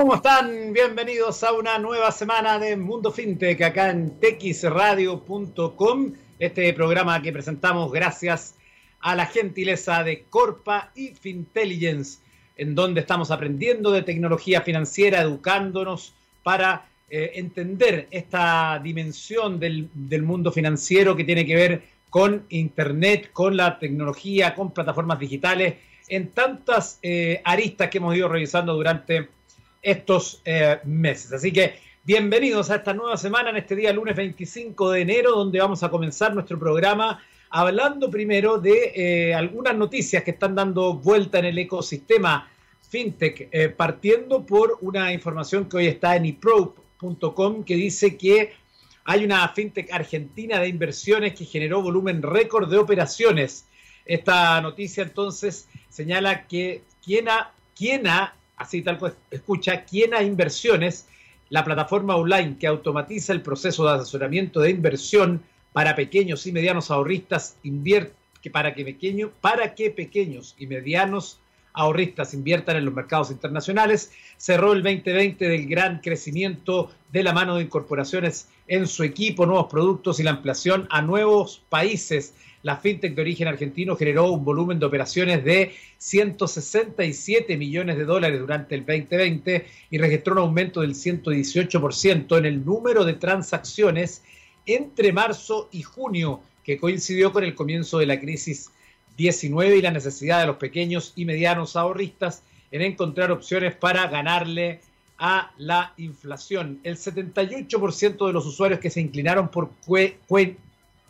¿Cómo están? Bienvenidos a una nueva semana de Mundo FinTech acá en texradio.com. Este programa que presentamos gracias a la gentileza de Corpa y Fintelligence, en donde estamos aprendiendo de tecnología financiera, educándonos para eh, entender esta dimensión del, mundo financiero que tiene que ver con Internet, con la tecnología, con plataformas digitales, en tantas eh, aristas que hemos ido revisando durante estos eh, meses. Así que bienvenidos a esta nueva semana en este día lunes 25 de enero, donde vamos a comenzar nuestro programa hablando primero de eh, algunas noticias que están dando vuelta en el ecosistema fintech, eh, partiendo por una información que hoy está en iprobe.com que dice que hay una fintech argentina de inversiones que generó volumen récord de operaciones. Esta noticia entonces señala que quien ha, quien ha así tal cual escucha, Quiena Inversiones, la plataforma online que automatiza el proceso de asesoramiento de inversión para pequeños y medianos ahorristas, que para, que para que pequeños y medianos ahorristas inviertan en los mercados internacionales. Cerró el 2020 del gran crecimiento de la mano de incorporaciones en su equipo, nuevos productos y la ampliación a nuevos países la fintech de origen argentino generó un volumen de operaciones de 167 millones de dólares durante el 2020 y registró un aumento del 118% en el número de transacciones entre marzo y junio, que coincidió con el comienzo de la crisis 19 y la necesidad de los pequeños y medianos ahorristas en encontrar opciones para ganarle a la inflación. El 78% de los usuarios que se inclinaron por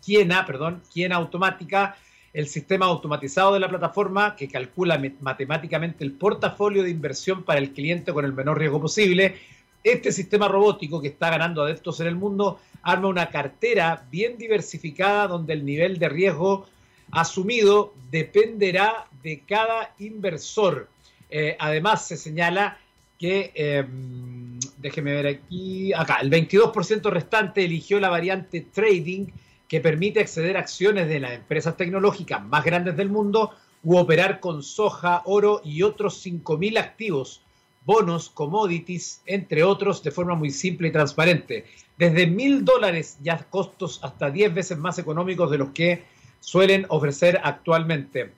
Quiena, perdón, Quiena Automática, el sistema automatizado de la plataforma que calcula matemáticamente el portafolio de inversión para el cliente con el menor riesgo posible. Este sistema robótico que está ganando adeptos en el mundo arma una cartera bien diversificada donde el nivel de riesgo asumido dependerá de cada inversor. Eh, además, se señala que, em, déjeme ver aquí, acá, el 22% restante eligió la variante trading que permite acceder a acciones de las empresas tecnológicas más grandes del mundo u operar con soja, oro y otros 5.000 activos, bonos, commodities, entre otros, de forma muy simple y transparente. Desde mil dólares ya costos hasta 10 veces más económicos de los que suelen ofrecer actualmente.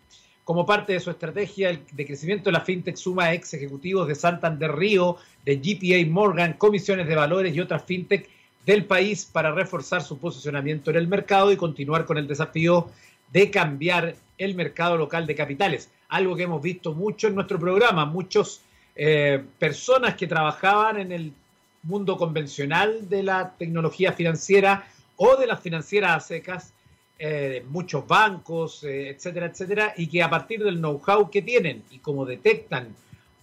Como parte de su estrategia de crecimiento, la fintech suma a ex ejecutivos de Santander Río, de GPA Morgan, comisiones de valores y otras fintech del país para reforzar su posicionamiento en el mercado y continuar con el desafío de cambiar el mercado local de capitales. Algo que hemos visto mucho en nuestro programa. Muchas eh, personas que trabajaban en el mundo convencional de la tecnología financiera o de las financieras a secas, eh, muchos bancos, eh, etcétera, etcétera, y que a partir del know-how que tienen y como detectan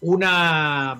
una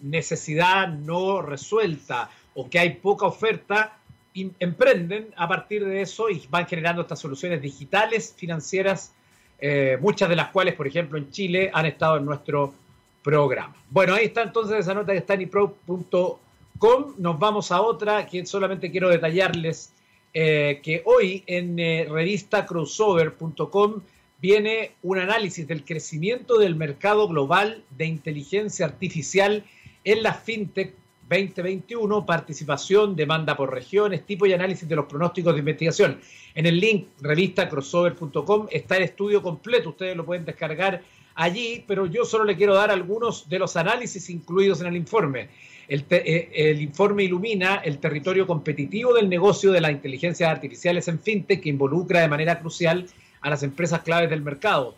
necesidad no resuelta o que hay poca oferta, emprenden a partir de eso y van generando estas soluciones digitales financieras, eh, muchas de las cuales, por ejemplo, en Chile han estado en nuestro programa. Bueno, ahí está entonces esa nota que está en ipro.com. Nos vamos a otra que solamente quiero detallarles eh, que hoy en eh, revistacrossover.com viene un análisis del crecimiento del mercado global de inteligencia artificial en la fintech 2021, participación, demanda por regiones, tipo y análisis de los pronósticos de investigación. En el link revistacrossover.com está el estudio completo, ustedes lo pueden descargar allí, pero yo solo le quiero dar algunos de los análisis incluidos en el informe. El, eh, el, informe ilumina el territorio competitivo del negocio de las inteligencias artificiales en fintech que involucra de manera crucial a las empresas claves del mercado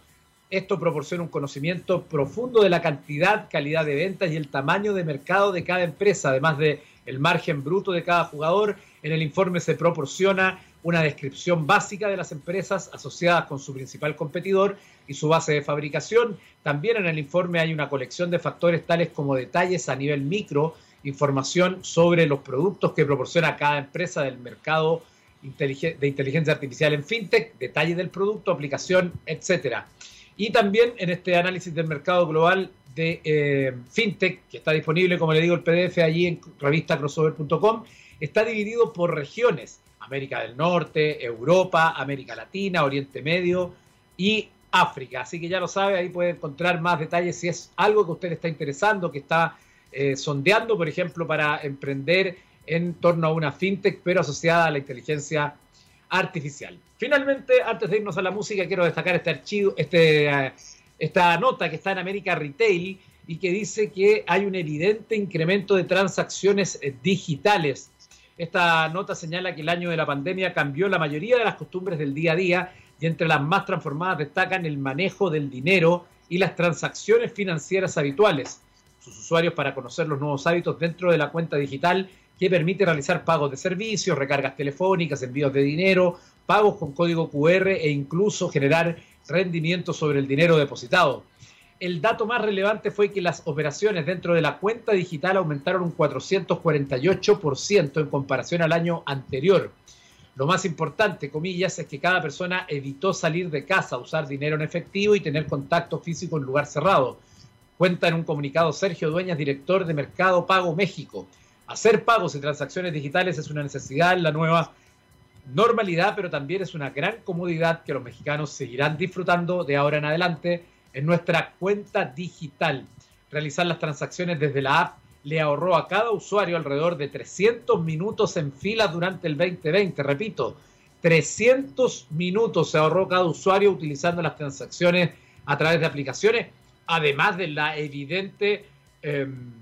esto proporciona un conocimiento profundo de la cantidad, calidad de ventas y el tamaño de mercado de cada empresa, además de el margen bruto de cada jugador. En el informe se proporciona una descripción básica de las empresas asociadas con su principal competidor y su base de fabricación. También en el informe hay una colección de factores tales como detalles a nivel micro, información sobre los productos que proporciona cada empresa del mercado de inteligencia artificial en fintech, detalles del producto, aplicación, etcétera. Y también en este análisis del mercado global de eh, FinTech, que está disponible, como le digo, el PDF allí en revistacrossover.com, está dividido por regiones. América del Norte, Europa, América Latina, Oriente Medio y África. Así que ya lo sabe, ahí puede encontrar más detalles si es algo que usted está interesando, que está eh, sondeando, por ejemplo, para emprender en torno a una fintech, pero asociada a la inteligencia artificial. Finalmente, antes de irnos a la música, quiero destacar este archivo, este, eh, esta nota que está en América Retail y que dice que hay un evidente incremento de transacciones eh, digitales. Esta nota señala que el año de la pandemia cambió la mayoría de las costumbres del día a día y entre las más transformadas destacan el manejo del dinero y las transacciones financieras habituales sus usuarios para conocer los nuevos hábitos dentro de la cuenta digital que permite realizar pagos de servicios, recargas telefónicas, envíos de dinero, pagos con código QR e incluso generar rendimientos sobre el dinero depositado. El dato más relevante fue que las operaciones dentro de la cuenta digital aumentaron un 448% en comparación al año anterior. Lo más importante, comillas, es que cada persona evitó salir de casa, usar dinero en efectivo y tener contacto físico en lugar cerrado Cuenta en un comunicado Sergio Dueñas, director de Mercado Pago México. Hacer pagos y transacciones digitales es una necesidad en la nueva normalidad, pero también es una gran comodidad que los mexicanos seguirán disfrutando de ahora en adelante en nuestra cuenta digital. Realizar las transacciones desde la app le ahorró a cada usuario alrededor de 300 minutos en fila durante el 2020. Repito, 300 minutos se ahorró cada usuario utilizando las transacciones a través de aplicaciones además de la evidente em,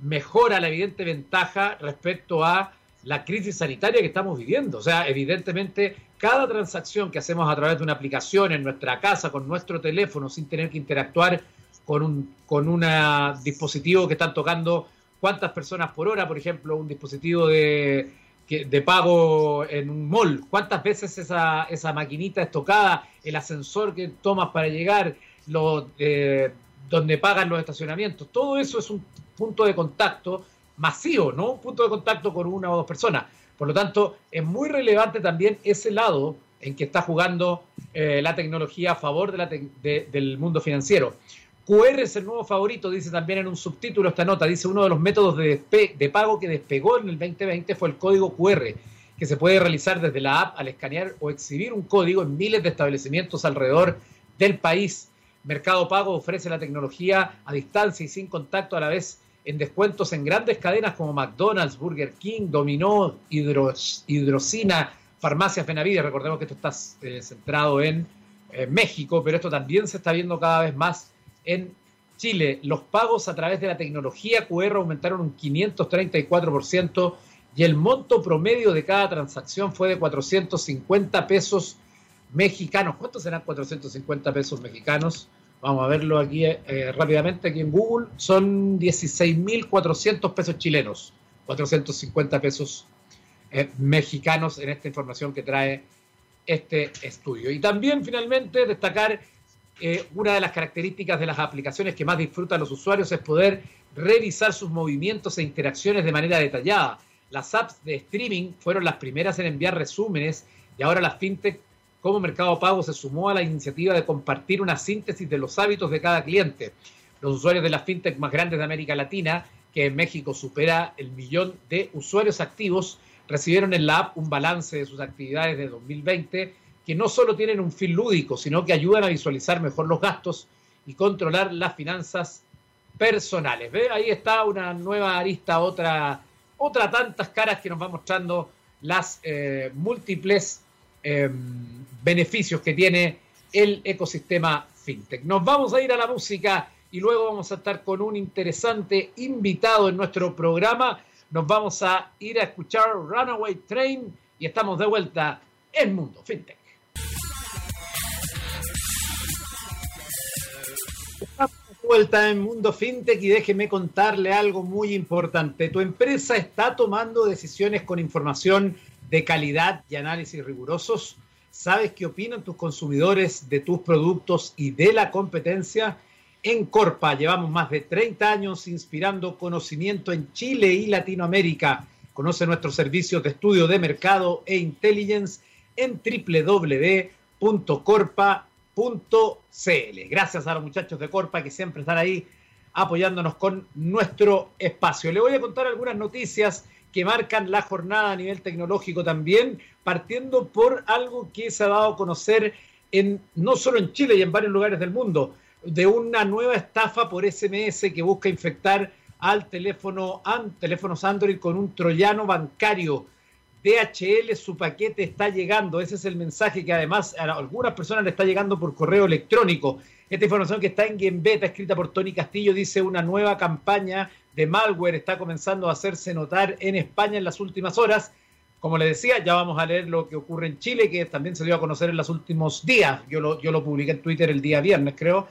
mejora, la evidente ventaja respecto a la crisis sanitaria que estamos viviendo. O sea, evidentemente, cada transacción que hacemos a través de una aplicación en nuestra casa, con nuestro teléfono, sin tener que interactuar con un con una dispositivo que están tocando cuántas personas por hora, por ejemplo, un dispositivo de, de pago en un mall, cuántas veces esa, esa maquinita es tocada, el ascensor que tomas para llegar, eh, donde pagan los estacionamientos. Todo eso es un punto de contacto masivo, ¿no? Un punto de contacto con una o dos personas. Por lo tanto, es muy relevante también ese lado en que está jugando eh, la tecnología a favor del mundo financiero. QR es el nuevo favorito, dice también en un subtítulo esta nota. Dice uno de los métodos de, de pago que despegó en el 2020 fue el código QR, que se puede realizar desde la app al escanear o exhibir un código en miles de establecimientos alrededor del país. Mercado Pago ofrece la tecnología a distancia y sin contacto a la vez en descuentos en grandes cadenas como McDonald's, Burger King, Dominó, Hidrocina, Farmacias Benavides. Recordemos que esto está eh, centrado en eh, México, pero esto también se está viendo cada vez más en Chile. Los pagos a través de la tecnología QR aumentaron un 534% y el monto promedio de cada transacción fue de 450 pesos mexicanos. ¿Cuántos serán 450 pesos mexicanos? Vamos a verlo aquí eh, rápidamente, aquí en Google. Son 16.400 pesos chilenos, 450 pesos eh, mexicanos en esta información que trae este estudio. Y también, finalmente, destacar eh, una de las características de las aplicaciones que más disfrutan los usuarios es poder revisar sus movimientos e interacciones de manera detallada. Las apps de streaming fueron las primeras en enviar resúmenes y ahora las fintech cómo Mercado Pago se sumó a la iniciativa de compartir una síntesis de los hábitos de cada cliente. Los usuarios de las fintech más grandes de América Latina, que en México supera el millón de usuarios activos, recibieron en la app un balance de sus actividades de 2020 que no solo tienen un fin lúdico, sino que ayudan a visualizar mejor los gastos y controlar las finanzas personales. ¿Ve? Ahí está una nueva arista, otra, otra tantas caras que nos va mostrando las eh, múltiples Em, beneficios que tiene el ecosistema fintech. Nos vamos a ir a la música y luego vamos a estar con un interesante invitado en nuestro programa. Nos vamos a ir a escuchar Runaway Train y estamos de vuelta en Mundo Fintech. Estamos de vuelta en Mundo Fintech y déjeme contarle algo muy importante. Tu empresa está tomando decisiones con información de calidad y análisis rigurosos? ¿Sabes qué opinan tus consumidores de tus productos y de la competencia? En Corpa llevamos más de 30 años inspirando conocimiento en Chile y Latinoamérica. Conoce nuestros servicios de estudio de mercado e intelligence en www.corpa.cl. Gracias a los muchachos de Corpa que siempre están ahí apoyándonos con nuestro espacio. Le voy a contar algunas noticias que marcan la jornada a nivel tecnológico también, partiendo por algo que se ha dado a conocer en, no solo en Chile y en varios lugares del mundo, de una nueva estafa por SMS que busca infectar al teléfono, teléfonos Android con un troyano bancario. DHL, su paquete está llegando. Ese es el mensaje que además a algunas personas le está llegando por correo electrónico. Esta información que está en Game Beta, escrita por Tony Castillo, dice una nueva campaña de malware está comenzando a hacerse notar en España en las últimas horas. Como le decía, ya vamos a leer lo que ocurre en Chile, que también se dio a conocer en los últimos días. Yo lo, publiqué en Twitter el día viernes, creo.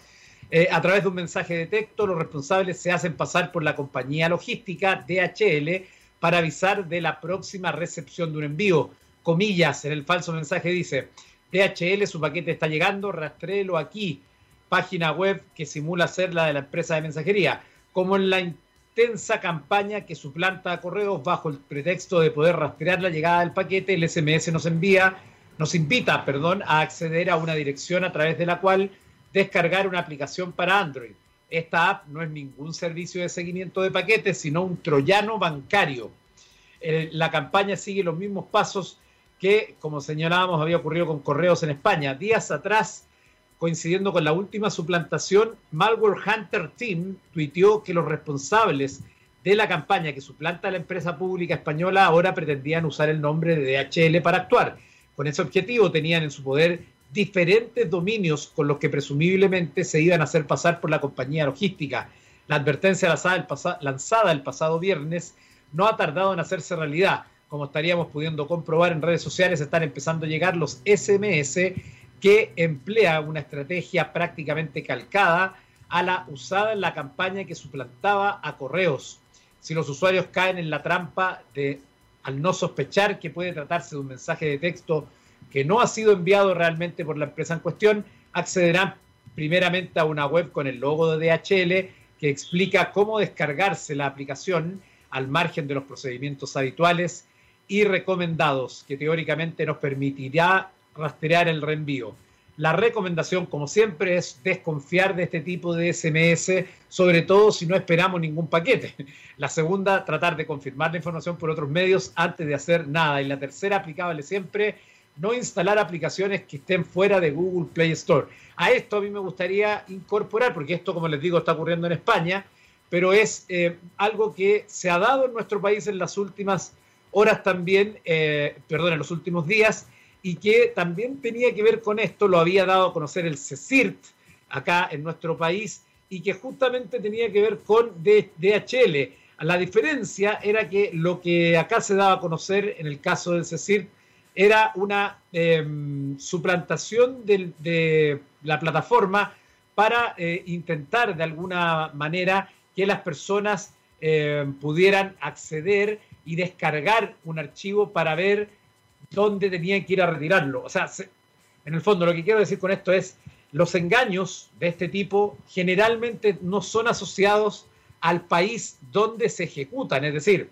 Eh, a través de un mensaje de texto, los responsables se hacen pasar por la compañía logística DHL para avisar de la próxima recepción de un envío. Comillas, en el falso mensaje dice, DHL, su paquete está llegando, rastréelo aquí. Página web que simula ser la de la empresa de mensajería. Como en la intensa campaña que suplanta a correos bajo el pretexto de poder rastrear la llegada del paquete, el SMS nos envía, nos invita, perdón, a acceder a una dirección a través de la cual descargar una aplicación para Android. Esta app no es ningún servicio de seguimiento de paquetes, sino un troyano bancario. Eh, la campaña sigue los mismos pasos que, como señalábamos, había ocurrido con correos en España. Días atrás, coincidiendo con la última suplantación, Malware Hunter Team tuiteó que los responsables de la campaña que suplanta a la empresa pública española ahora pretendían usar el nombre de DHL para actuar. Con ese objetivo tenían en su poder diferentes dominios con los que presumiblemente se iban a hacer pasar por la compañía logística. La advertencia lanzada el, pasado viernes no ha tardado en hacerse realidad. Como estaríamos pudiendo comprobar en redes sociales, están empezando a llegar los SMS que emplea una estrategia prácticamente calcada a la usada en la campaña que suplantaba a correos. Si los usuarios caen en la trampa de al no sospechar que puede tratarse de un mensaje de texto que no ha sido enviado realmente por la empresa en cuestión, accederán primeramente a una web con el logo de DHL que explica cómo descargarse la aplicación al margen de los procedimientos habituales y recomendados, que teóricamente nos permitirá rastrear el reenvío. La recomendación, como siempre, es desconfiar de este tipo de SMS, sobre todo si no esperamos ningún paquete. La segunda, tratar de confirmar la información por otros medios antes de hacer nada. Y la tercera, aplicable siempre, no instalar aplicaciones que estén fuera de Google Play Store. A esto a mí me gustaría incorporar, porque esto, como les digo, está ocurriendo en España, pero es eh, algo que se ha dado en nuestro país en las últimas horas también, eh, perdón, en los últimos días, y que también tenía que ver con esto, lo había dado a conocer el CECIRT acá en nuestro país, y que justamente tenía que ver con DHL. La diferencia era que lo que acá se daba a conocer en el caso del CECIRT era una em, suplantación de, la plataforma para eh, intentar de alguna manera que las personas em, pudieran acceder y descargar un archivo para ver dónde tenían que ir a retirarlo. O sea, en el fondo lo que quiero decir con esto es, los engaños de este tipo generalmente no son asociados al país donde se ejecutan. Es decir,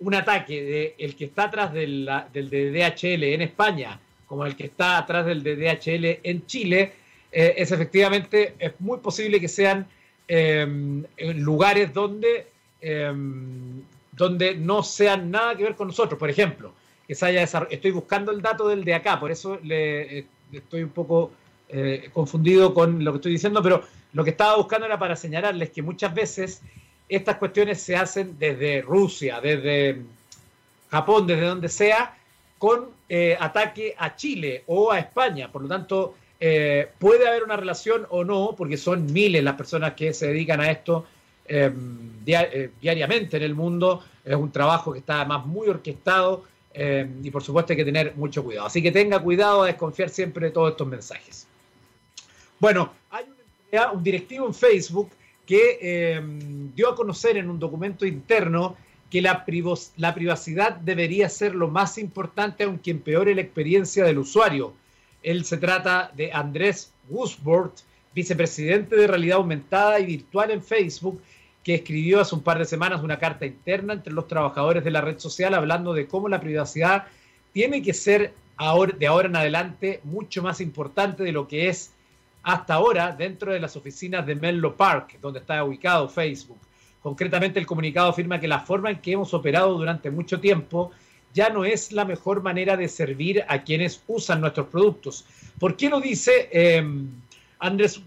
un ataque de que está atrás del, del de DHL en España como el que está atrás del de DHL en Chile, eh, es efectivamente, es muy posible que sean em, lugares donde, em, donde no sean nada que ver con nosotros. Por ejemplo, que se haya Estoy buscando el dato del de acá, por eso le, eh, estoy un poco eh, confundido con lo que estoy diciendo, pero lo que estaba buscando era para señalarles que muchas veces estas cuestiones se hacen desde Rusia, desde Japón, desde donde sea, con eh, ataque a Chile o a España. Por lo tanto, puede haber una relación o no, porque son miles las personas que se dedican a esto diariamente en el mundo. Es un trabajo que está además muy orquestado em, y por supuesto hay que tener mucho cuidado. Así que tenga cuidado a desconfiar siempre de todos estos mensajes. Bueno, hay un directivo en Facebook que em, dio a conocer en un documento interno que la, la, privacidad debería ser lo más importante aunque empeore la experiencia del usuario. Él se trata de Andrés Wusbord, vicepresidente de realidad aumentada y virtual en Facebook, que escribió hace un par de semanas una carta interna entre los trabajadores de la red social hablando de cómo la privacidad tiene que ser ahora, de ahora en adelante mucho más importante de lo que es hasta ahora dentro de las oficinas de Menlo Park, donde está ubicado Facebook. Concretamente, el comunicado afirma que la forma en que hemos operado durante mucho tiempo ya no es la mejor manera de servir a quienes usan nuestros productos. ¿Por qué lo dice eh, Andrés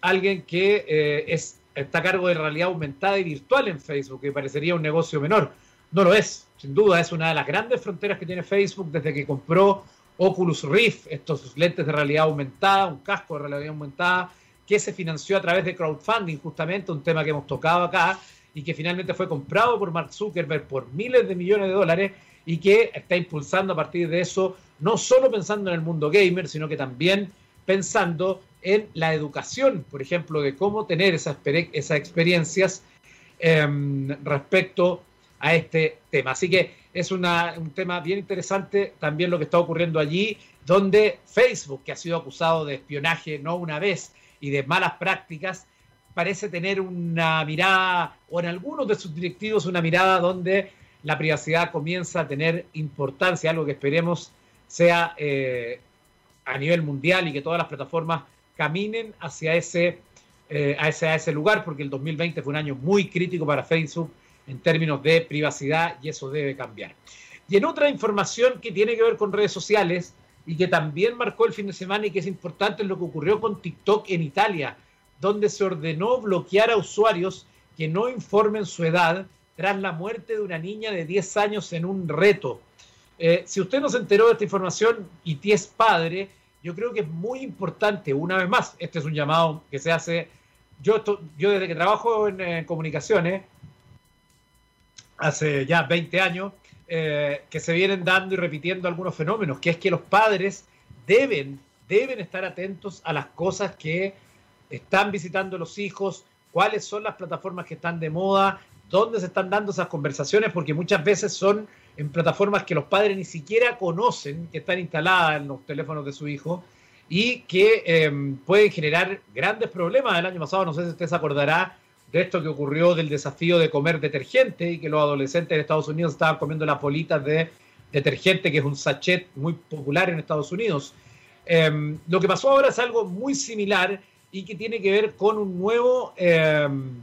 alguien que eh, es está a cargo de realidad aumentada y virtual en Facebook, que parecería un negocio menor. No lo es, sin duda, es una de las grandes fronteras que tiene Facebook desde que compró Oculus Rift, estos lentes de realidad aumentada, un casco de realidad aumentada, que se financió a través de crowdfunding, justamente un tema que hemos tocado acá, y que finalmente fue comprado por Mark Zuckerberg por miles de millones de dólares y que está impulsando a partir de eso, no solo pensando en el mundo gamer, sino que también pensando en la educación, por ejemplo, de cómo tener esas, experiencias em, respecto a este tema. Así que es un tema bien interesante también lo que está ocurriendo allí, donde Facebook, que ha sido acusado de espionaje no una vez y de malas prácticas, parece tener una mirada, o en algunos de sus directivos, una mirada donde la privacidad comienza a tener importancia, algo que esperemos sea eh, a nivel mundial y que todas las plataformas caminen hacia ese, eh, a ese, lugar, porque el 2020 fue un año muy crítico para Facebook en términos de privacidad y eso debe cambiar. Y en otra información que tiene que ver con redes sociales y que también marcó el fin de semana y que es importante lo que ocurrió con TikTok en Italia, donde se ordenó bloquear a usuarios que no informen su edad tras la muerte de una niña de 10 años en un reto. Eh, si usted no se enteró de esta información y es padre, yo creo que es muy importante, una vez más, este es un llamado que se hace, yo, yo desde que trabajo en, comunicaciones, hace ya 20 años, eh, que se vienen dando y repitiendo algunos fenómenos, que es que los padres deben, deben estar atentos a las cosas que están visitando los hijos, cuáles son las plataformas que están de moda, dónde se están dando esas conversaciones, porque muchas veces son en plataformas que los padres ni siquiera conocen, que están instaladas en los teléfonos de su hijo y que em, pueden generar grandes problemas. El año pasado, no sé si usted se acordará de esto que ocurrió del desafío de comer detergente y que los adolescentes en Estados Unidos estaban comiendo las bolitas de detergente, que es un sachet muy popular en Estados Unidos. Em, lo que pasó ahora es algo muy similar y que tiene que ver con un nuevo, em,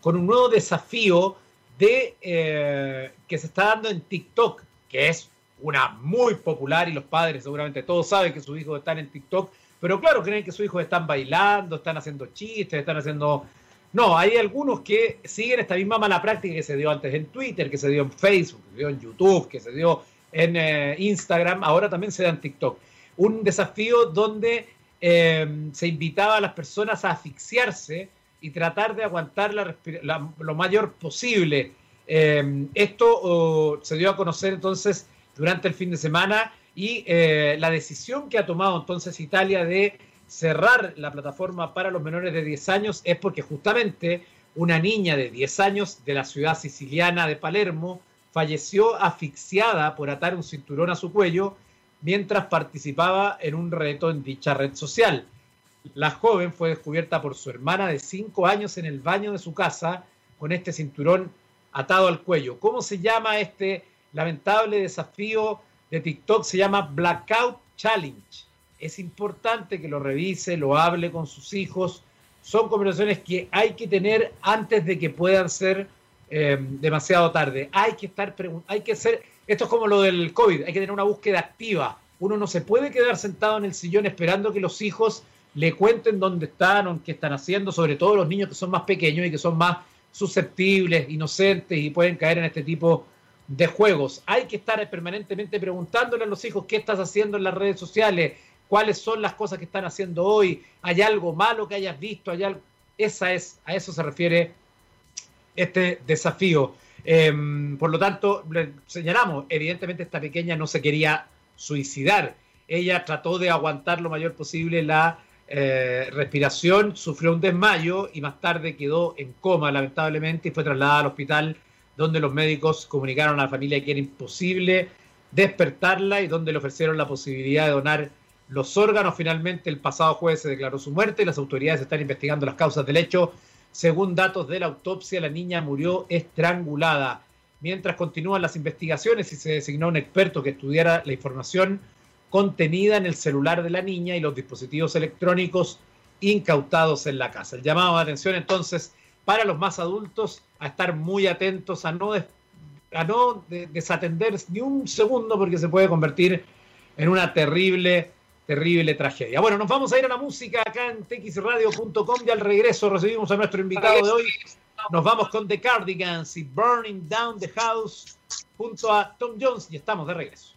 con un nuevo desafío de, eh, que se está dando en TikTok, que es una muy popular y los padres seguramente todos saben que sus hijos están en TikTok, pero claro, creen que sus hijos están bailando, están haciendo chistes, están haciendo... No, hay algunos que siguen esta misma mala práctica que se dio antes en Twitter, que se dio en Facebook, que se dio en YouTube, que se dio en eh, Instagram, ahora también se da en TikTok. Un desafío donde Em, se invitaba a las personas a asfixiarse y tratar de aguantar lo mayor posible. Em, esto se dio a conocer entonces durante el fin de semana y eh, la decisión que ha tomado entonces Italia de cerrar la plataforma para los menores de 10 años es porque justamente una niña de 10 años de la ciudad siciliana de Palermo falleció asfixiada por atar un cinturón a su cuello mientras participaba en un reto en dicha red social. La joven fue descubierta por su hermana de 5 años en el baño de su casa con este cinturón atado al cuello. ¿Cómo se llama este lamentable desafío de TikTok? Se llama Blackout Challenge. Es importante que lo revise, lo hable con sus hijos. Son conversaciones que hay que tener antes de que puedan ser eh, demasiado tarde. Hay que estar, hay que ser esto es como lo del COVID, hay que tener una búsqueda activa. Uno no se puede quedar sentado en el sillón esperando que los hijos le cuenten dónde están qué están haciendo, sobre todo los niños que son más pequeños y que son más susceptibles, inocentes y pueden caer en este tipo de juegos. Hay que estar permanentemente preguntándole a los hijos qué estás haciendo en las redes sociales, cuáles son las cosas que están haciendo hoy, hay algo malo que hayas visto, hay Esa es, a eso se refiere este desafío. Em, por lo tanto, señalamos, evidentemente esta pequeña no se quería suicidar. Ella trató de aguantar lo mayor posible la eh, respiración, sufrió un desmayo y más tarde quedó en coma, lamentablemente, y fue trasladada al hospital donde los médicos comunicaron a la familia que era imposible despertarla y donde le ofrecieron la posibilidad de donar los órganos. Finalmente, el pasado jueves se declaró su muerte y las autoridades están investigando las causas del hecho según datos de la autopsia, la niña murió estrangulada. Mientras continúan las investigaciones y se designó un experto que estudiara la información contenida en el celular de la niña y los dispositivos electrónicos incautados en la casa. El llamado de atención entonces para los más adultos a estar muy atentos, a no, a no desatender ni un segundo porque se puede convertir en una terrible terrible tragedia. Bueno, nos vamos a ir a la música acá en txradio.com y al regreso recibimos a nuestro invitado de hoy. Nos vamos con The Cardigans y Burning Down the House junto a Tom Jones y estamos de regreso.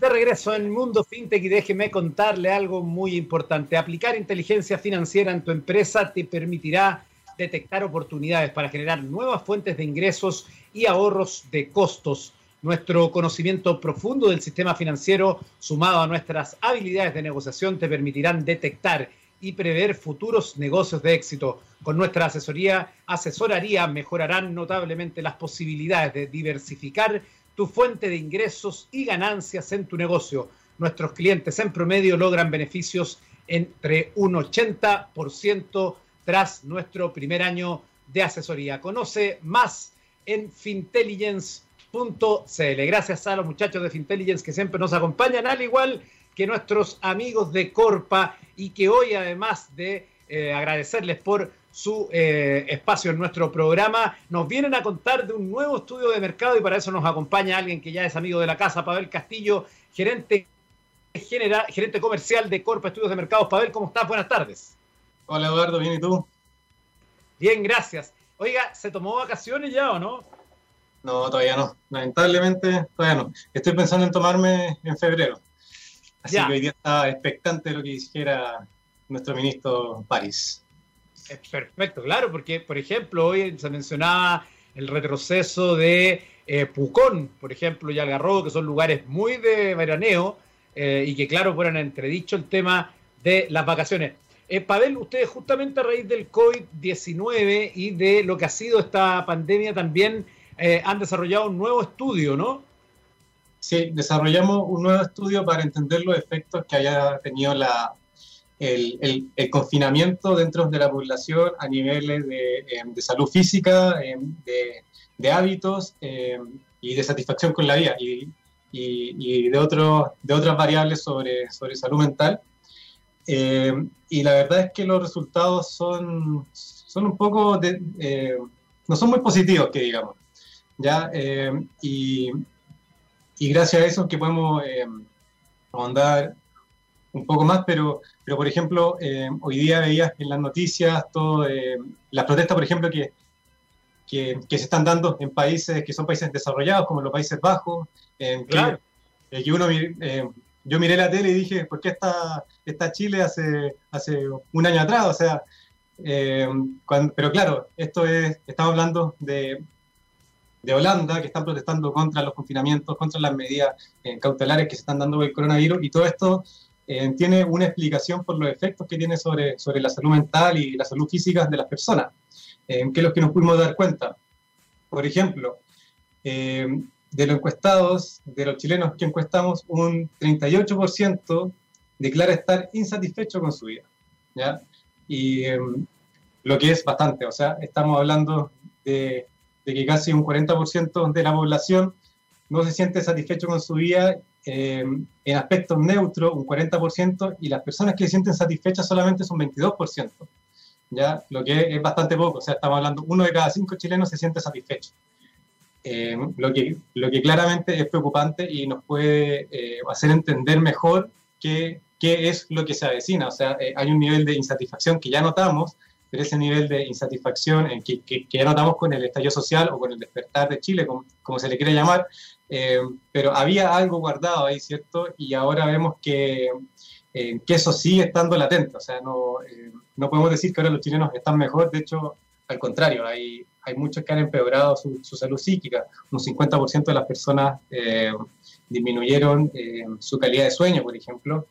De regreso en Mundo FinTech y déjeme contarle algo muy importante. Aplicar inteligencia financiera en tu empresa te permitirá detectar oportunidades para generar nuevas fuentes de ingresos y ahorros de costos. Nuestro conocimiento profundo del sistema financiero, sumado a nuestras habilidades de negociación, te permitirán detectar y prever futuros negocios de éxito. Con nuestra asesoría, asesoraría mejorarán notablemente las posibilidades de diversificar tu fuente de ingresos y ganancias en tu negocio. Nuestros clientes en promedio logran beneficios entre un 80% tras nuestro primer año de asesoría. Conoce más en fintelligence.cl. Gracias a los muchachos de Fintelligence que siempre nos acompañan, al igual que nuestros amigos de Corpa y que hoy, además de eh, agradecerles por su eh, espacio en nuestro programa, nos vienen a contar de un nuevo estudio de mercado y para eso nos acompaña alguien que ya es amigo de la casa, Pavel Castillo, gerente, general, gerente comercial de Corpa Estudios de Mercados. Pavel, ¿cómo estás? Buenas tardes. Hola Eduardo, bien y tú. Bien, gracias. Oiga, ¿se tomó vacaciones ya o no? No, todavía no. Lamentablemente, todavía no. Estoy pensando en tomarme en febrero. Así que hoy día está expectante de lo que dijera nuestro ministro París. Perfecto, claro, porque, por ejemplo, hoy se mencionaba el retroceso de eh, Pucón, por ejemplo, y Algarrobo, que son lugares muy de veraneo eh, y que, claro, ponen entredicho el tema de las vacaciones. Eh, Pavel, ustedes justamente a raíz del COVID-19 y de lo que ha sido esta pandemia también eh, han desarrollado un nuevo estudio, ¿no? Sí, desarrollamos un nuevo estudio para entender los efectos que haya tenido la, el, confinamiento dentro de la población a niveles de, em, salud física, em, de, hábitos em, y de satisfacción con la vida y, y, de, otros de otras variables sobre, sobre salud mental. Eh, y la verdad es que los resultados son, son un poco, de, eh, no son muy positivos, que digamos. ¿ya? Eh, y, y, gracias a eso que podemos ahondar un poco más, pero, pero por ejemplo, hoy día veías en las noticias todo, las protestas, por ejemplo, que, que, que, se están dando en países que son países desarrollados, como los Países Bajos, claro. que, que, uno yo miré la tele y dije, ¿por qué está, está Chile hace, hace un año atrás? O sea, eh, pero claro, esto es, estamos hablando de, de, Holanda, que están protestando contra los confinamientos, contra las medidas eh, cautelares que se están dando con el coronavirus, y todo esto eh, tiene una explicación por los efectos que tiene sobre, sobre la salud mental y la salud física de las personas, que es lo que nos pudimos dar cuenta. Por ejemplo, de los encuestados, de los chilenos que encuestamos, un 38% declara estar insatisfecho con su vida. ¿ya? Y em, lo que es bastante, o sea, estamos hablando de, que casi un 40% de la población no se siente satisfecho con su vida em, en aspectos neutros, un 40%, y las personas que se sienten satisfechas solamente son 22%. ¿ya? Lo que es bastante poco, o sea, estamos hablando, uno de cada cinco chilenos se siente satisfecho. Eh, lo, que, lo que claramente es preocupante y nos puede eh, hacer entender mejor qué, qué, es lo que se avecina. O sea, eh, hay un nivel de insatisfacción que ya notamos, pero ese nivel de insatisfacción que, que, ya notamos con el estallido social o con el despertar de Chile, como, como se le quiere llamar, pero había algo guardado ahí, ¿cierto? Y ahora vemos que, que eso sigue estando latente. O sea, no, no podemos decir que ahora los chilenos están mejor, de hecho, al contrario, hay, hay muchos que han empeorado su, salud psíquica. Un 50% de las personas eh, disminuyeron eh, su calidad de sueño, por ejemplo.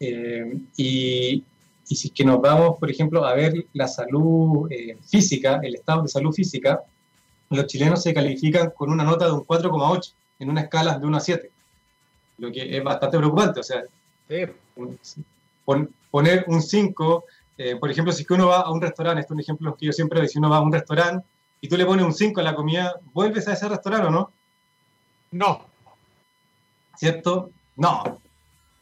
Eh, y, y, si es que nos vamos, por ejemplo, a ver la salud física, el estado de salud física, los chilenos se califican con una nota de un 4,8 en una escala de 1 a 7, lo que es bastante preocupante. O sea, poner un 5 por ejemplo, si uno va a un restaurante, este es un ejemplo que yo siempre doy, si uno va a un restaurante y tú le pones un 5 a la comida, ¿vuelves a ese restaurante o no? No. ¿Cierto? No.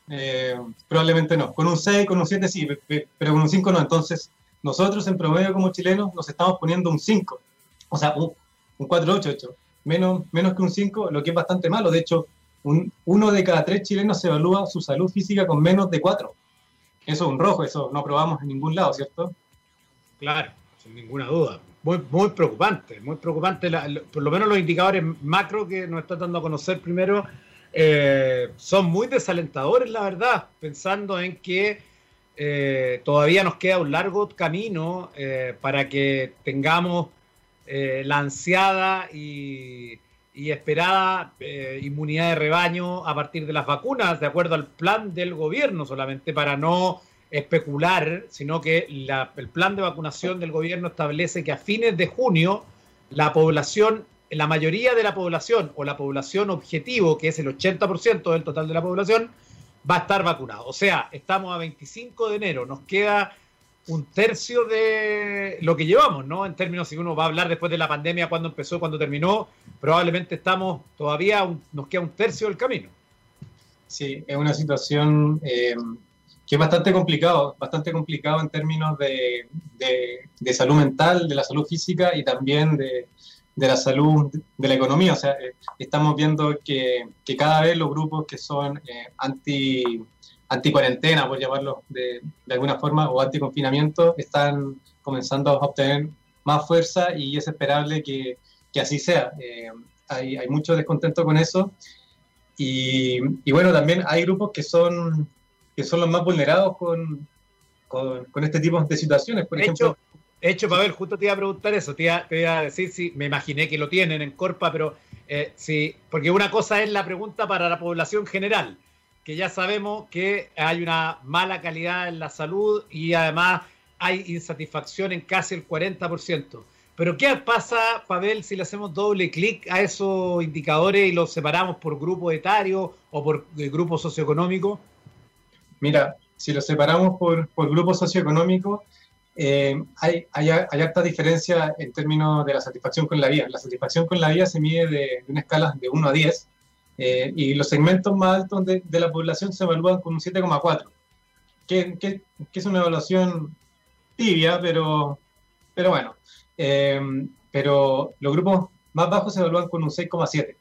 Eh, probablemente no. Con un 6, con un 7 sí, pero con un 5 no. Entonces, nosotros en promedio como chilenos nos estamos poniendo un 5. O sea, un, un 4, 8, 8. menos, menos que un 5, lo que es bastante malo. De hecho, un, uno de cada tres chilenos se evalúa su salud física con menos de 4. Eso es un rojo, eso no probamos en ningún lado, ¿cierto? Claro, sin ninguna duda. Muy, muy preocupante, muy preocupante. por lo menos los indicadores macro que nos está dando a conocer primero eh, son muy desalentadores, la verdad, pensando en que eh, todavía nos queda un largo camino eh, para que tengamos la ansiada y, esperada inmunidad de rebaño a partir de las vacunas, de acuerdo al plan del gobierno, solamente para no especular, sino que el plan de vacunación del gobierno establece que a fines de junio la población, la mayoría de la población o la población objetivo, que es el 80% del total de la población, va a estar vacunado. O sea, estamos a 25 de enero, nos queda un tercio de lo que llevamos, ¿no? En términos, si uno va a hablar después de la pandemia, cuándo empezó, cuándo terminó, probablemente estamos todavía, nos queda un tercio del camino. Sí, es una situación eh, que es bastante complicado, bastante complicado en términos de, de, salud mental, de la salud física y también de, de, la salud de la economía. O sea, eh, estamos viendo que, que, cada vez los grupos que son eh, anti, anti cuarentena, por llamarlo de, alguna forma, o anti confinamiento, están comenzando a obtener más fuerza y es esperable que, que así sea. Eh, hay, hay mucho descontento con eso. Y, y, bueno, también hay grupos que son que son los más vulnerados con, con, este tipo de situaciones. Por ejemplo, hecho, Pavel, justo te iba a preguntar eso, te iba, te iba, a decir si me imaginé que lo tienen en Corpa, pero eh, sí, porque una cosa es la pregunta para la población general, que ya sabemos que hay una mala calidad en la salud y además hay insatisfacción en casi el 40%. Pero ¿qué pasa, Pavel, si le hacemos doble clic a esos indicadores y los separamos por grupo etario o por eh, grupo socioeconómico? Mira, si lo separamos por, por grupo socioeconómico, eh, hay, hay, hay, harta diferencia en términos de la satisfacción con la vida. La satisfacción con la vida se mide de, una escala de 1 a 10 eh, y los segmentos más altos de, de, la población se evalúan con un 7,4, que, que, que, es una evaluación tibia, pero, pero bueno. Eh, pero los grupos más bajos se evalúan con un 6,7.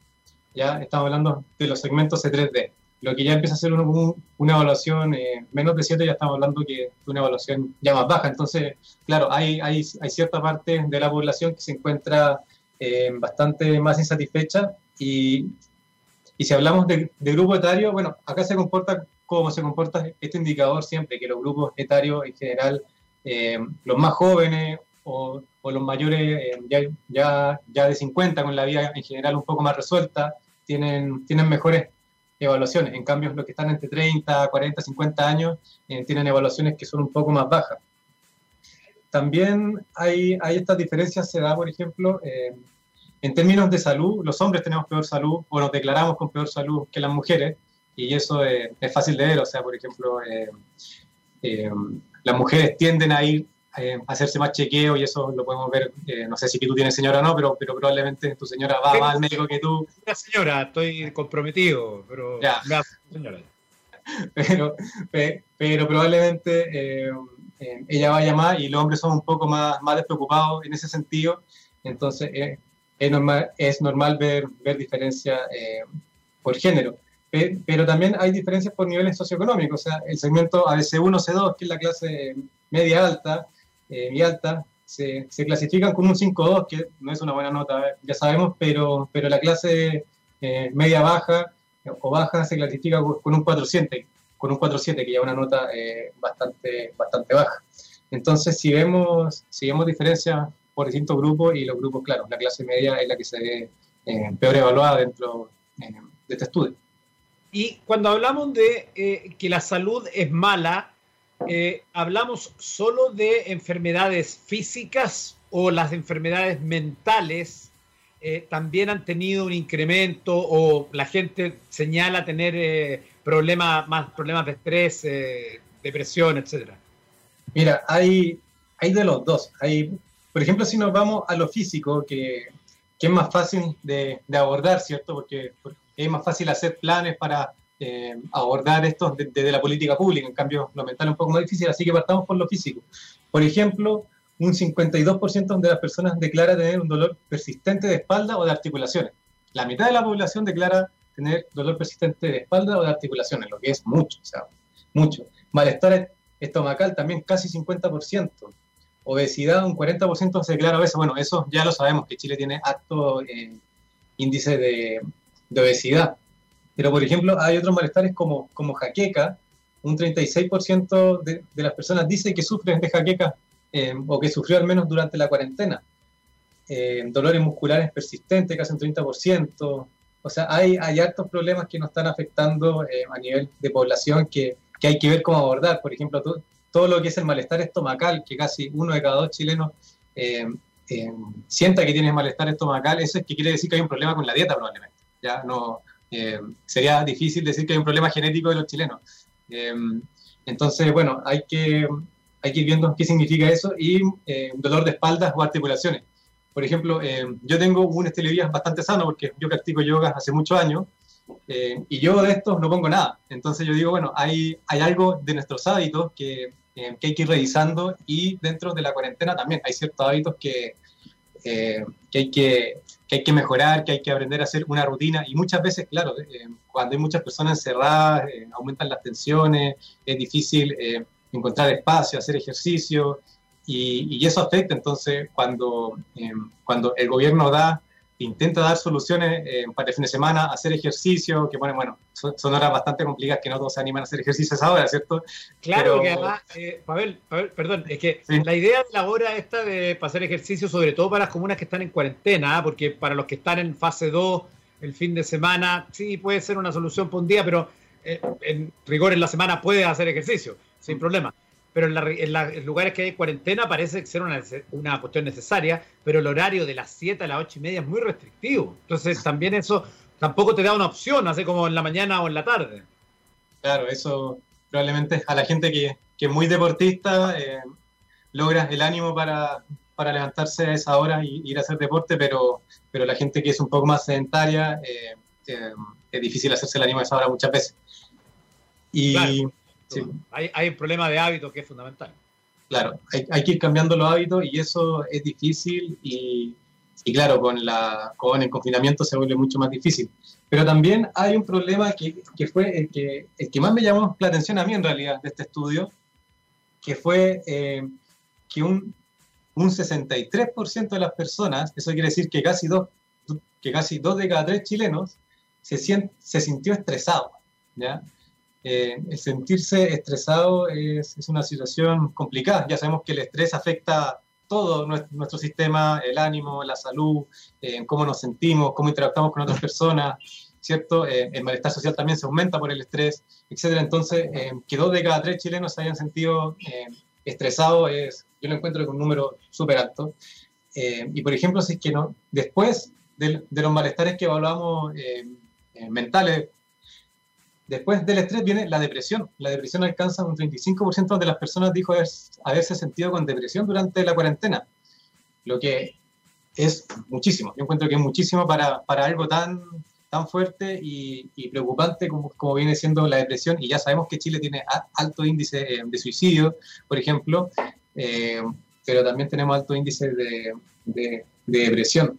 Ya estamos hablando de los segmentos C3D lo que ya empieza a ser una evaluación eh, menos de 7, ya estamos hablando que de una evaluación ya más baja. Entonces, claro, hay, hay, hay cierta parte de la población que se encuentra eh, bastante más insatisfecha y, y si hablamos de, grupo etario, bueno, acá se comporta como se comporta este indicador siempre, que los grupos etarios en general, eh, los más jóvenes o, los mayores ya, ya, ya de 50 con la vida en general un poco más resuelta, tienen, tienen mejores evaluaciones. En cambio, los que están entre 30, 40, 50 años eh, tienen evaluaciones que son un poco más bajas. También hay, hay estas diferencias, se da, por ejemplo, eh, en términos de salud, los hombres tenemos peor salud o nos declaramos con peor salud que las mujeres, y eso es fácil de ver, o sea, por ejemplo, eh, las mujeres tienden a ir eh, hacerse más chequeo y eso lo podemos ver, eh, no sé si tú tienes señora o no, pero, pero probablemente tu señora va más al médico que tú. Una señora, estoy comprometido, pero ya. señora. Pero, pero probablemente eh, ella vaya más y los hombres son un poco más, más despreocupados en ese sentido, entonces es, normal, es normal ver, ver diferencia por género. Pero también hay diferencias por niveles socioeconómicos, o sea, el segmento ABC1, C2, que es la clase media alta, eh, y alta se, se, clasifican con un 5-2, que no es una buena nota, ya sabemos, pero, pero la clase eh, media baja o baja se clasifica con un 4-7, con un 4-7, que ya es una nota eh, bastante, bastante baja. Entonces, si vemos, si vemos diferencias por distintos grupos, y los grupos, claro, la clase media es la que se ve peor evaluada dentro de este estudio. Y cuando hablamos de que la salud es mala, eh, ¿hablamos solo de enfermedades físicas o las enfermedades mentales eh, también han tenido un incremento o la gente señala tener eh, problemas, más problemas de estrés, depresión, etcétera? Mira, hay, hay de los dos. Hay, por ejemplo, si nos vamos a lo físico, que, es más fácil de, de abordar, ¿cierto? porque es más fácil hacer planes para eh, abordar esto desde la política pública. En cambio, lo mental es un poco más difícil, así que partamos por lo físico. Por ejemplo, un 52% de las personas declara tener un dolor persistente de espalda o de articulaciones. La mitad de la población declara tener dolor persistente de espalda o de articulaciones, lo que es mucho, o sea, mucho. Malestar estomacal también casi 50%. Obesidad un 40% se declara a veces. Bueno, eso ya lo sabemos, que Chile tiene alto eh, índice de, obesidad. Pero, por ejemplo, hay otros malestares como, como jaqueca. Un 36% de, de, las personas dice que sufren de jaqueca eh, o que sufrió al menos durante la cuarentena. Eh, dolores musculares persistentes, casi un 30%. O sea, hay, hay hartos problemas que nos están afectando eh, a nivel de población que, que, hay que ver cómo abordar. Por ejemplo, todo lo que es el malestar estomacal, que casi uno de cada dos chilenos sienta que tiene malestar estomacal, eso es que quiere decir que hay un problema con la dieta probablemente. Ya no sería difícil decir que hay un problema genético de los chilenos. entonces, bueno, hay que hay que ir viendo qué significa eso y eh, dolor de espaldas o articulaciones. Por ejemplo, eh, yo tengo un estilo de vida bastante sano porque yo practico yoga hace muchos años eh, y yo de estos no pongo nada. Entonces yo digo, bueno, hay, hay algo de nuestros hábitos que, que hay que ir revisando y dentro de la cuarentena también hay ciertos hábitos que, que, hay que, que, hay que mejorar, que hay que aprender a hacer una rutina. Y muchas veces, claro, cuando hay muchas personas encerradas, aumentan las tensiones, es difícil encontrar espacio, hacer ejercicio, y, eso afecta. Entonces cuando, em, cuando el gobierno da, intenta dar soluciones eh, para el fin de semana, hacer ejercicio, que bueno, bueno, son, horas bastante complicadas que no todos se animan a hacer ejercicios ahora, ¿cierto? Claro, que además, eh, Pavel, perdón, es que la idea de la hora esta de hacer ejercicio, sobre todo para las comunas que están en cuarentena, ¿ah? porque para los que están en fase 2, el fin de semana, sí puede ser una solución por un día, pero eh, en rigor en la semana puede hacer ejercicio sin problema. Pero en, los lugares que hay cuarentena parece ser una, una cuestión necesaria, pero el horario de las 7 a las 8 y media es muy restrictivo. Entonces también eso tampoco te da una opción, así como en la mañana o en la tarde. Claro, eso probablemente a la gente que, que es muy deportista eh, logra el ánimo para, para, levantarse a esa hora y ir a hacer deporte, pero, pero la gente que es un poco más sedentaria eh, eh, es difícil hacerse el ánimo a esa hora muchas veces. Y, hay, un problema de hábitos que es fundamental. Claro, hay, que ir cambiando los hábitos y eso es difícil y, claro, con, la, con el confinamiento se vuelve mucho más difícil. Pero también hay un problema que, que fue el que, el que más me llamó la atención a mí en realidad de este estudio, que fue eh, que un, un 63% de las personas, eso quiere decir que casi dos, que casi dos de cada tres chilenos se, se sintió estresado. ¿ya? Eh, sentirse estresado es, una situación complicada. Ya sabemos que el estrés afecta todo nuestro, sistema, el ánimo, la salud, eh, cómo nos sentimos, cómo interactuamos con otras personas, ¿cierto? Eh, el malestar social también se aumenta por el estrés, etc. Entonces, que dos de cada tres chilenos hayan sentido estresados, es, yo lo encuentro con un número súper alto. y, por ejemplo, si es que no, después de, de los malestares que evaluamos mentales, Después del estrés viene la depresión. La depresión alcanza un 35% de las personas dijo haberse sentido con depresión durante la cuarentena, lo que es muchísimo. Yo encuentro que es muchísimo para, para algo tan, tan fuerte y, preocupante como, como, viene siendo la depresión. Y ya sabemos que Chile tiene alto índice eh, de suicidio, por ejemplo, eh, pero también tenemos alto índice de, de, depresión.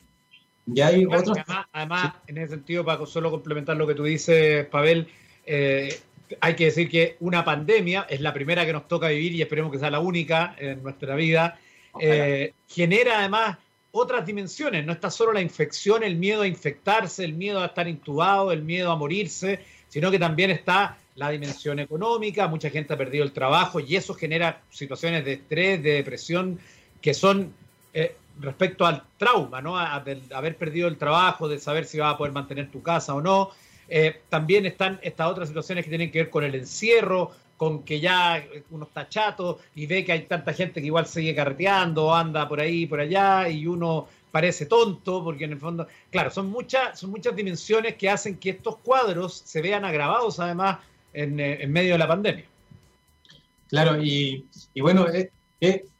Y hay otros... Además, además en ese sentido, para solo complementar lo que tú dices, Pavel, eh, hay que decir que una pandemia es la primera que nos toca vivir y esperemos que sea la única en nuestra vida. Eh, genera además otras dimensiones. No está solo la infección, el miedo a infectarse, el miedo a estar intubado, el miedo a morirse, sino que también está la dimensión económica. Mucha gente ha perdido el trabajo y eso genera situaciones de estrés, de depresión, que son eh, respecto al trauma, ¿no? de haber perdido el trabajo, de saber si va a poder mantener tu casa o no. Eh, también están estas otras situaciones que tienen que ver con el encierro, con que ya uno está chato y ve que hay tanta gente que igual sigue carreteando, anda por ahí, por allá, y uno parece tonto, porque en el fondo, claro, son muchas, son muchas dimensiones que hacen que estos cuadros se vean agravados además en, eh, medio de la pandemia. Claro, y, bueno, eh,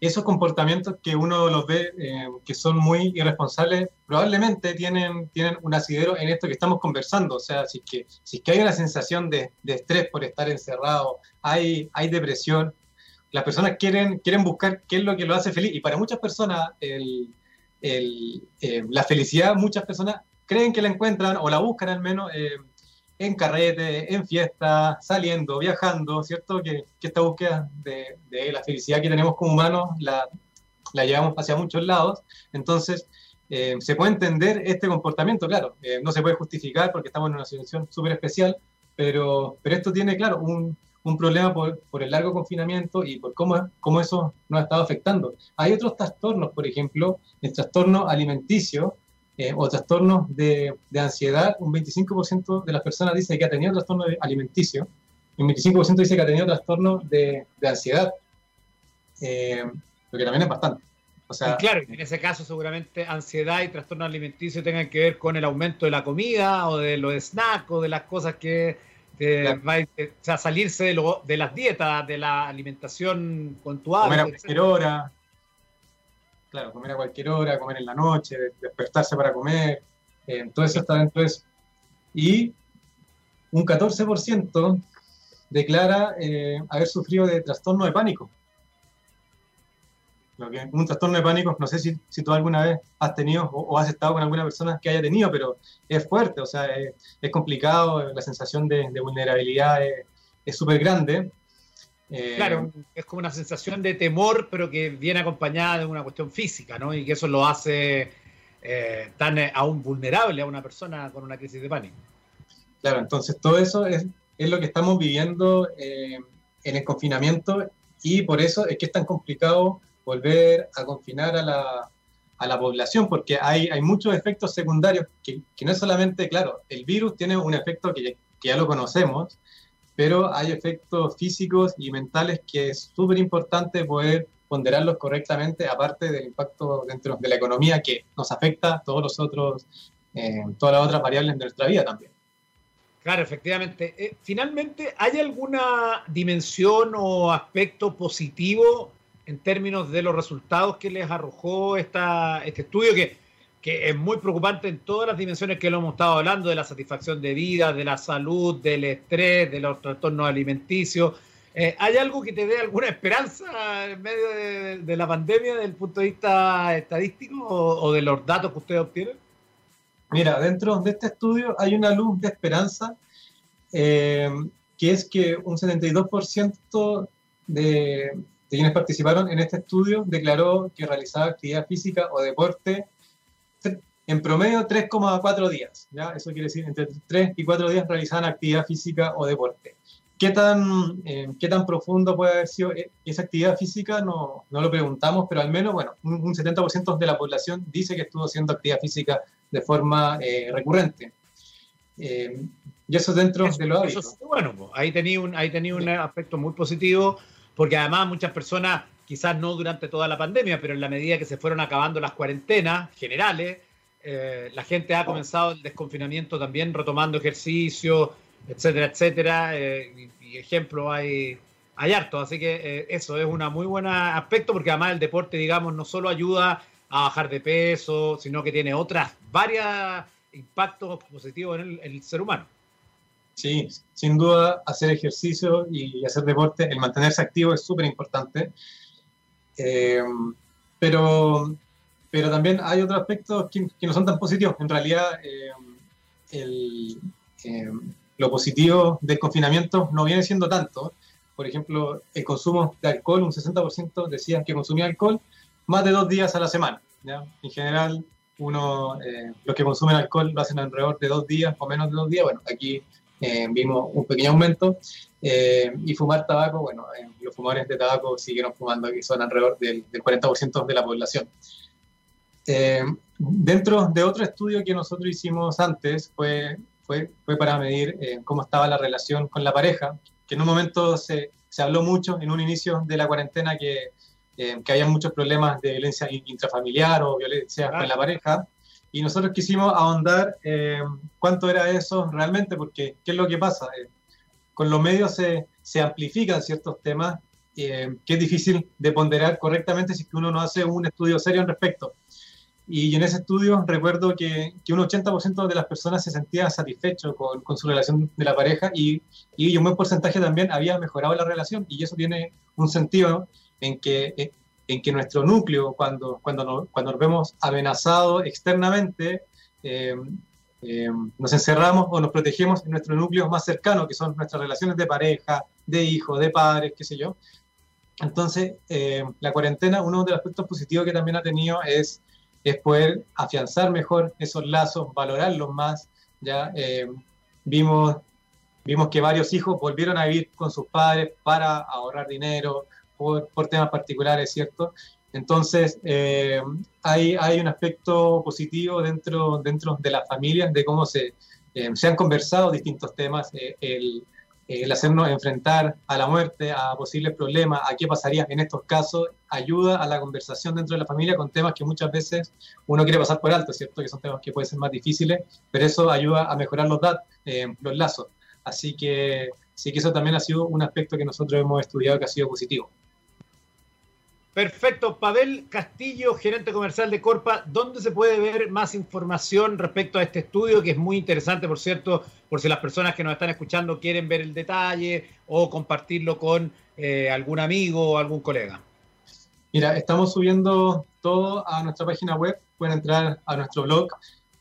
esos comportamientos que uno los ve eh, que son muy irresponsables, probablemente tienen, tienen un asidero en esto que estamos conversando. O sea, si es que, si que hay una sensación de, estrés por estar encerrado, hay, hay depresión, las personas quieren, quieren buscar qué es lo que lo hace feliz. Y para muchas personas, el, el, eh, la felicidad, muchas personas creen que la encuentran o la buscan al menos eh, en carrete, en fiesta, saliendo, viajando, ¿cierto? Que, que esta búsqueda de, de, la felicidad que tenemos como humanos la, la llevamos hacia muchos lados. Entonces, eh, se puede entender este comportamiento, claro, no se puede justificar porque estamos en una situación súper especial, pero, pero esto tiene, claro, un, un problema por, por, el largo confinamiento y por cómo, cómo eso nos ha estado afectando. Hay otros trastornos, por ejemplo, el trastorno alimenticio eh, o trastornos de, de, ansiedad. Un 25% de las personas dice que ha tenido trastorno alimenticio y un 25% dice que ha tenido trastorno de, de ansiedad, eh, lo que también es bastante. O sea, claro, en ese caso seguramente ansiedad y trastorno alimenticio tengan que ver con el aumento de la comida o de los snacks o de las cosas que va, o sea, salirse de, lo, de, las dietas, de la alimentación puntual. Comer a cualquier hora. Claro, comer a cualquier hora, comer en la noche, despertarse para comer. Eh, todo eso está dentro de eso. Y un 14% declara eh, haber sufrido de trastorno de pánico un trastorno de pánico, no sé si, si tú alguna vez has tenido o, has estado con alguna persona que haya tenido, pero es fuerte, o sea, es, es complicado, la sensación de, de vulnerabilidad es súper grande. Eh, claro, es como una sensación de temor, pero que viene acompañada de una cuestión física, ¿no? Y que eso lo hace eh, tan eh, aún vulnerable a una persona con una crisis de pánico. Claro, entonces todo eso es, es lo que estamos viviendo en el confinamiento y por eso es que es tan complicado volver a confinar a la, a la población, porque hay, hay muchos efectos secundarios que, que, no es solamente, claro, el virus tiene un efecto que, que ya lo conocemos, pero hay efectos físicos y mentales que es súper importante poder ponderarlos correctamente, aparte del impacto dentro de la economía que nos afecta todos los otros, eh, todas las otras variables de nuestra vida también. Claro, efectivamente. Eh, finalmente, ¿hay alguna dimensión o aspecto positivo en términos de los resultados que les arrojó esta, este estudio, que, que es muy preocupante en todas las dimensiones que lo hemos estado hablando, de la satisfacción de vida, de la salud, del estrés, de los trastornos alimenticios. Eh, ¿Hay algo que te dé alguna esperanza en medio de, de la pandemia desde el punto de vista estadístico o, o, de los datos que ustedes obtienen? Mira, dentro de este estudio hay una luz de esperanza, eh, que es que un 72% de, de quienes participaron en este estudio declaró que realizaba actividad física o deporte en promedio 3,4 días. ¿ya? Eso quiere decir, entre 3 y 4 días realizaban actividad física o deporte. ¿Qué tan, eh, qué tan profundo puede haber sido e-, esa actividad física? No, no lo preguntamos, pero al menos, bueno, un, un 70% de la población dice que estuvo haciendo actividad física de forma eh, recurrente. Eh, y eso dentro eso, de lo hábitos. bueno, ahí tenía un, ahí tenía un aspecto muy positivo porque además muchas personas, quizás no durante toda la pandemia, pero en la medida que se fueron acabando las cuarentenas generales, eh, la gente ha comenzado el desconfinamiento también retomando ejercicio, etcétera, etcétera. Eh, y, y ejemplos hay, hay harto, así que eh, eso es un muy buen aspecto porque además el deporte, digamos, no solo ayuda a bajar de peso, sino que tiene otras varias impactos positivos en el, en el ser humano. Sí, sin duda hacer ejercicio y hacer deporte, el mantenerse activo es súper importante. Eh, pero, pero también hay otros aspectos que, que, no son tan positivos. En realidad, eh, el, eh, lo positivo del confinamiento no viene siendo tanto. Por ejemplo, el consumo de alcohol, un 60% decían que consumía alcohol más de dos días a la semana. ¿ya? En general, uno, eh, los que consumen alcohol lo hacen alrededor de dos días o menos de dos días. Bueno, aquí eh, vimos un pequeño aumento. Eh, y fumar tabaco, bueno, eh, los fumadores de tabaco siguieron fumando, que son alrededor del, del 40% de la población. Dentro de otro estudio que nosotros hicimos antes, fue, fue, fue para medir cómo estaba la relación con la pareja, que en un momento se, se habló mucho, en un inicio de la cuarentena, que, que había muchos problemas de violencia intrafamiliar o violencia con la pareja y nosotros quisimos ahondar eh, cuánto era eso realmente, porque ¿qué es lo que pasa? Eh, con los medios se, se amplifican ciertos temas eh, que es difícil de ponderar correctamente si es que uno no hace un estudio serio al respecto. Y en ese estudio recuerdo que, que un 80% de las personas se sentía satisfecho con, con, su relación de la pareja y, y, un buen porcentaje también había mejorado la relación. Y eso tiene un sentido en que, en que nuestro núcleo, cuando, cuando, nos, cuando nos vemos amenazados externamente, eh, eh, nos encerramos o nos protegemos en nuestro núcleo más cercano, que son nuestras relaciones de pareja, de hijos, de padres, qué sé yo. Entonces, eh, la cuarentena, uno de los aspectos positivos que también ha tenido es es poder afianzar mejor esos lazos, valorarlos más. Ya eh, vimos, vimos que varios hijos volvieron a vivir con sus padres para ahorrar dinero por, por temas particulares, ¿cierto? Entonces, eh, hay, hay un aspecto positivo dentro, dentro de las familias de cómo se, eh, se han conversado distintos temas. El hacernos enfrentar a la muerte, a posibles problemas, a qué pasaría en estos casos, ayuda a la conversación dentro de la familia con temas que muchas veces uno quiere pasar por alto, ¿cierto? Que son temas que pueden ser más difíciles, pero eso ayuda a mejorar los, eh, los lazos. Así que sí que eso también ha sido un aspecto que nosotros hemos estudiado que ha sido positivo. Perfecto. Pavel Castillo, gerente comercial de Corpa, ¿dónde se puede ver más información respecto a este estudio, que es muy interesante, por cierto, por si las personas que nos están escuchando quieren ver el detalle o compartirlo con eh, algún amigo o algún colega? Mira, estamos subiendo todo a nuestra página web. Pueden entrar a nuestro blog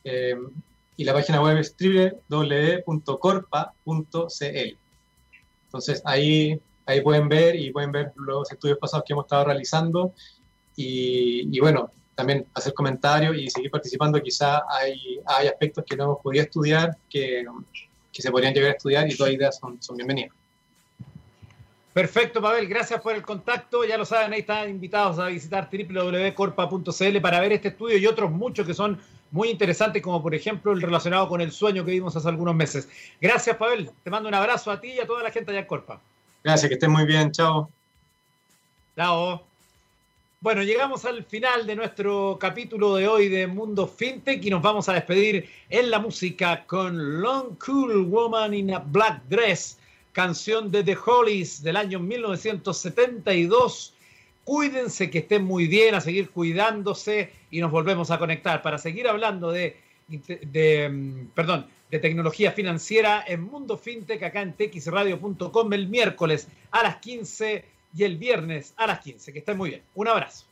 eh, y la página web es www.corpa.cl. Entonces ahí ahí pueden ver y pueden ver los estudios pasados que hemos estado realizando y, bueno, también hacer comentarios y seguir participando. Quizá hay, hay aspectos que no hemos podido estudiar que, que se podrían llegar a estudiar y todas ideas son, son bienvenidas. Perfecto, Pavel, gracias por el contacto. Ya lo saben, ahí están invitados a visitar www.corpa.cl para ver este estudio y otros muchos que son muy interesantes, como por ejemplo el relacionado con el sueño que vimos hace algunos meses. Gracias, Pavel. Te mando un abrazo a ti y a toda la gente allá en Corpa. Gracias, que estén muy bien. Chao. Chao. Bueno, llegamos al final de nuestro capítulo de hoy de Mundo FinTech y nos vamos a despedir en la música con Long Cool Woman in a Black Dress, canción de The Hollies del año 1972. Cuídense, que estén muy bien, a seguir cuidándose y nos volvemos a conectar para seguir hablando de, de mm, perdón, de tecnología financiera en Mundo FinTech acá en texradio.com el miércoles a las 15 y el viernes a las 15. Que estén muy bien. Un abrazo.